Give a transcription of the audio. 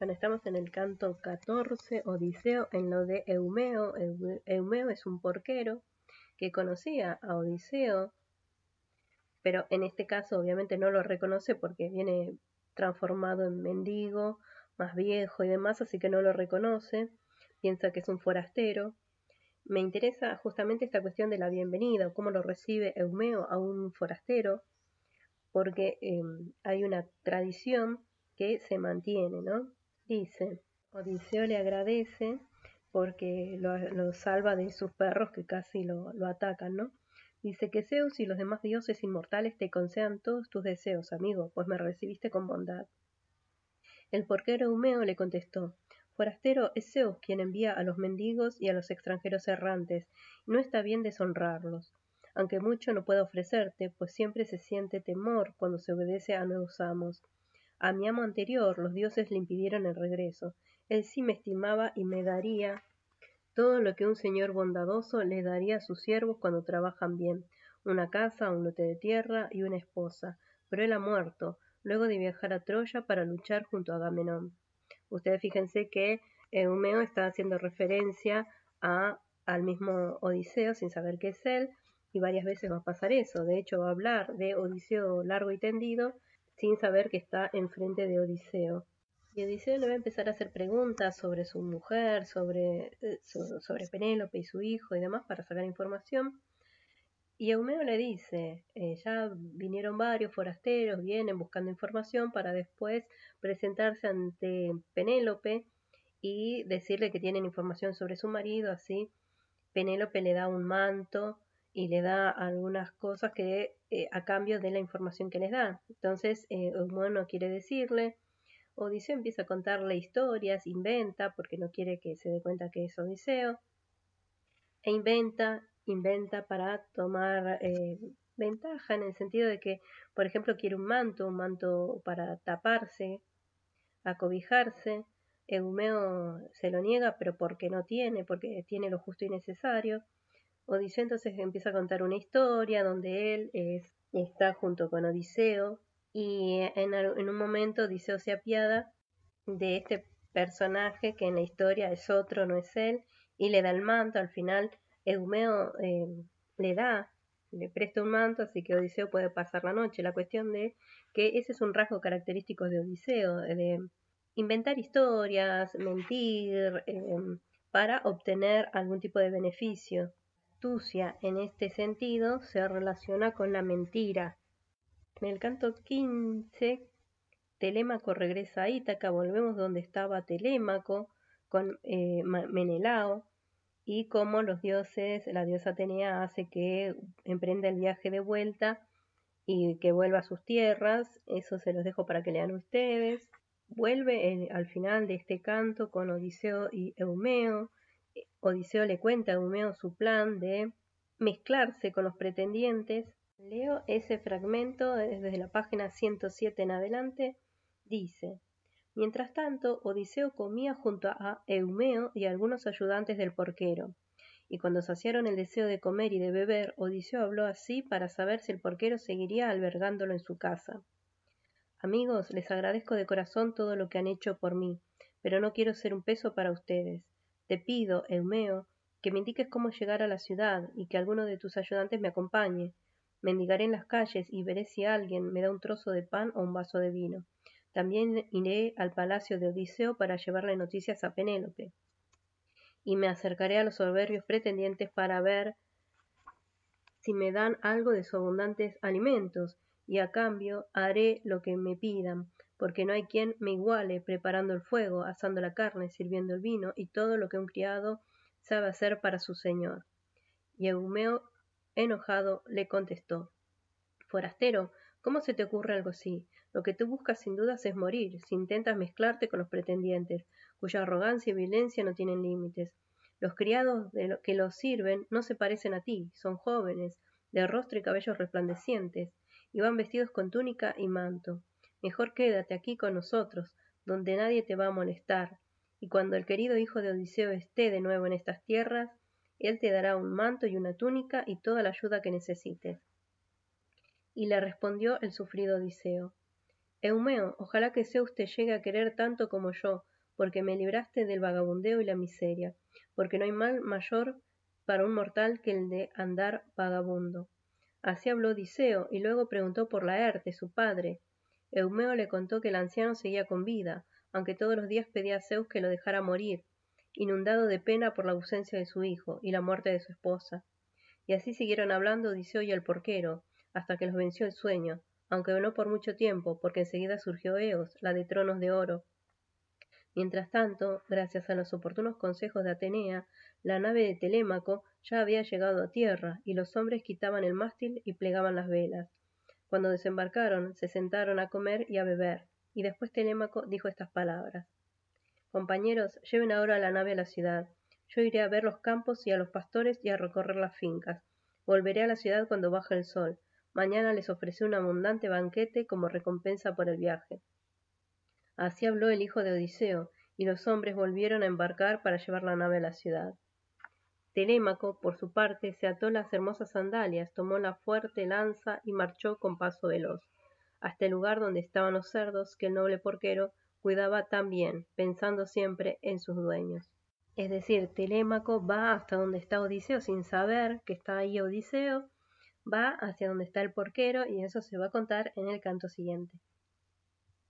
Bueno, estamos en el canto 14, Odiseo, en lo de Eumeo. Eumeo es un porquero que conocía a Odiseo, pero en este caso obviamente no lo reconoce porque viene transformado en mendigo, más viejo y demás, así que no lo reconoce, piensa que es un forastero. Me interesa justamente esta cuestión de la bienvenida, o cómo lo recibe Eumeo a un forastero, porque em, hay una tradición que se mantiene, ¿no? Dice, Odiseo le agradece porque lo, salva de sus perros que casi lo, atacan, ¿no? Dice que Zeus y los demás dioses inmortales te concedan todos tus deseos, amigo, pues me recibiste con bondad. El porquero Eumeo le contestó, Forastero es Zeus quien envía a los mendigos y a los extranjeros errantes, y no está bien deshonrarlos, aunque mucho no pueda ofrecerte, pues siempre se siente temor cuando se obedece a nuevos amos. A mi amo anterior los dioses le impidieron el regreso. Él sí me estimaba y me daría todo lo que un señor bondadoso le daría a sus siervos cuando trabajan bien, una casa, un lote de tierra y una esposa. Pero él ha muerto, luego de viajar a Troya para luchar junto a Agamenón. Ustedes fíjense que Eumeo está haciendo referencia a, al mismo Odiseo sin saber qué es él, y varias veces va a pasar eso. De hecho, va a hablar de Odiseo largo y tendido sin saber que está enfrente de Odiseo. Y Odiseo le va a empezar a hacer preguntas sobre su mujer, sobre, eh, sobre Penélope y su hijo y demás para sacar información. Y Eumeo le dice, eh, ya vinieron varios forasteros, vienen buscando información para después presentarse ante Penélope y decirle que tienen información sobre su marido, así Penélope le da un manto y le da algunas cosas que eh, a cambio de la información que les da. Entonces, eh, no quiere decirle, Odiseo empieza a contarle historias, inventa, porque no quiere que se dé cuenta que es Odiseo, e inventa, inventa para tomar eh, ventaja en el sentido de que, por ejemplo, quiere un manto, un manto para taparse, acobijarse. Eumeo se lo niega, pero porque no tiene, porque tiene lo justo y necesario. Odiseo entonces empieza a contar una historia donde él está junto con Odiseo y en, un momento Odiseo se apiada de este personaje que en la historia es otro, no es él, y le da el manto. Al final Eumeo eh, le da, le presta un manto, así que Odiseo puede pasar la noche. La cuestión de que ese es un rasgo característico de Odiseo, de inventar historias, mentir, eh, para obtener algún tipo de beneficio. En este sentido se relaciona con la mentira. En el canto 15, Telémaco regresa a Ítaca, volvemos donde estaba Telémaco con eh, Menelao y cómo los dioses, la diosa Atenea hace que emprenda el viaje de vuelta y que vuelva a sus tierras. Eso se los dejo para que lean ustedes. Vuelve al final de este canto con Odiseo y Eumeo. Odiseo le cuenta a Eumeo su plan de mezclarse con los pretendientes. Leo ese fragmento desde la página 107 en adelante. Dice, Mientras tanto, Odiseo comía junto a Eumeo y algunos ayudantes del porquero. Y cuando saciaron el deseo de comer y de beber, Odiseo habló así para saber si el porquero seguiría albergándolo en su casa. Amigos, les agradezco de corazón todo lo que han hecho por mí, pero no quiero ser un peso para ustedes. Te pido, Eumeo, que me indiques cómo llegar a la ciudad y que alguno de tus ayudantes me acompañe. Mendigaré en las calles y veré si alguien me da un trozo de pan o un vaso de vino. También iré al palacio de Odiseo para llevarle noticias a Penélope. Y me acercaré a los soberbios pretendientes para ver si me dan algo de sus abundantes alimentos, y a cambio haré lo que me pidan, porque no hay quien me iguale preparando el fuego, asando la carne, sirviendo el vino y todo lo que un criado sabe hacer para su señor. Y Eumeo, enojado, le contestó Forastero, ¿cómo se te ocurre algo así? Lo que tú buscas sin dudas es morir, si intentas mezclarte con los pretendientes, cuya arrogancia y violencia no tienen límites. Los criados de que los sirven no se parecen a ti, son jóvenes, de rostro y cabellos resplandecientes, y van vestidos con túnica y manto. Mejor quédate aquí con nosotros, donde nadie te va a molestar, y cuando el querido hijo de Odiseo esté de nuevo en estas tierras, él te dará un manto y una túnica y toda la ayuda que necesites. Y le respondió el sufrido Odiseo, Eumeo, ojalá que Zeus te llegue a querer tanto como yo, porque me libraste del vagabundeo y la miseria, porque no hay mal mayor para un mortal que el de andar vagabundo. Así habló Odiseo, y luego preguntó por Laerte, su padre. Eumeo le contó que el anciano seguía con vida, aunque todos los días pedía a Zeus que lo dejara morir, inundado de pena por la ausencia de su hijo y la muerte de su esposa. Y así siguieron hablando Odiseo y el porquero, hasta que los venció el sueño, aunque no por mucho tiempo, porque enseguida surgió Eos, la de tronos de oro. Mientras tanto, gracias a los oportunos consejos de Atenea, la nave de Telémaco ya había llegado a tierra, y los hombres quitaban el mástil y plegaban las velas. Cuando desembarcaron, se sentaron a comer y a beber, y después Telémaco dijo estas palabras. Compañeros, lleven ahora la nave a la ciudad. Yo iré a ver los campos y a los pastores y a recorrer las fincas. Volveré a la ciudad cuando baje el sol. Mañana les ofrecí un abundante banquete como recompensa por el viaje. Así habló el hijo de Odiseo, y los hombres volvieron a embarcar para llevar la nave a la ciudad. Telémaco, por su parte, se ató las hermosas sandalias, tomó la fuerte lanza y marchó con paso veloz, hasta el lugar donde estaban los cerdos que el noble porquero cuidaba tan bien, pensando siempre en sus dueños. Es decir, Telémaco va hasta donde está Odiseo sin saber que está ahí Odiseo, va hacia donde está el porquero y eso se va a contar en el canto siguiente.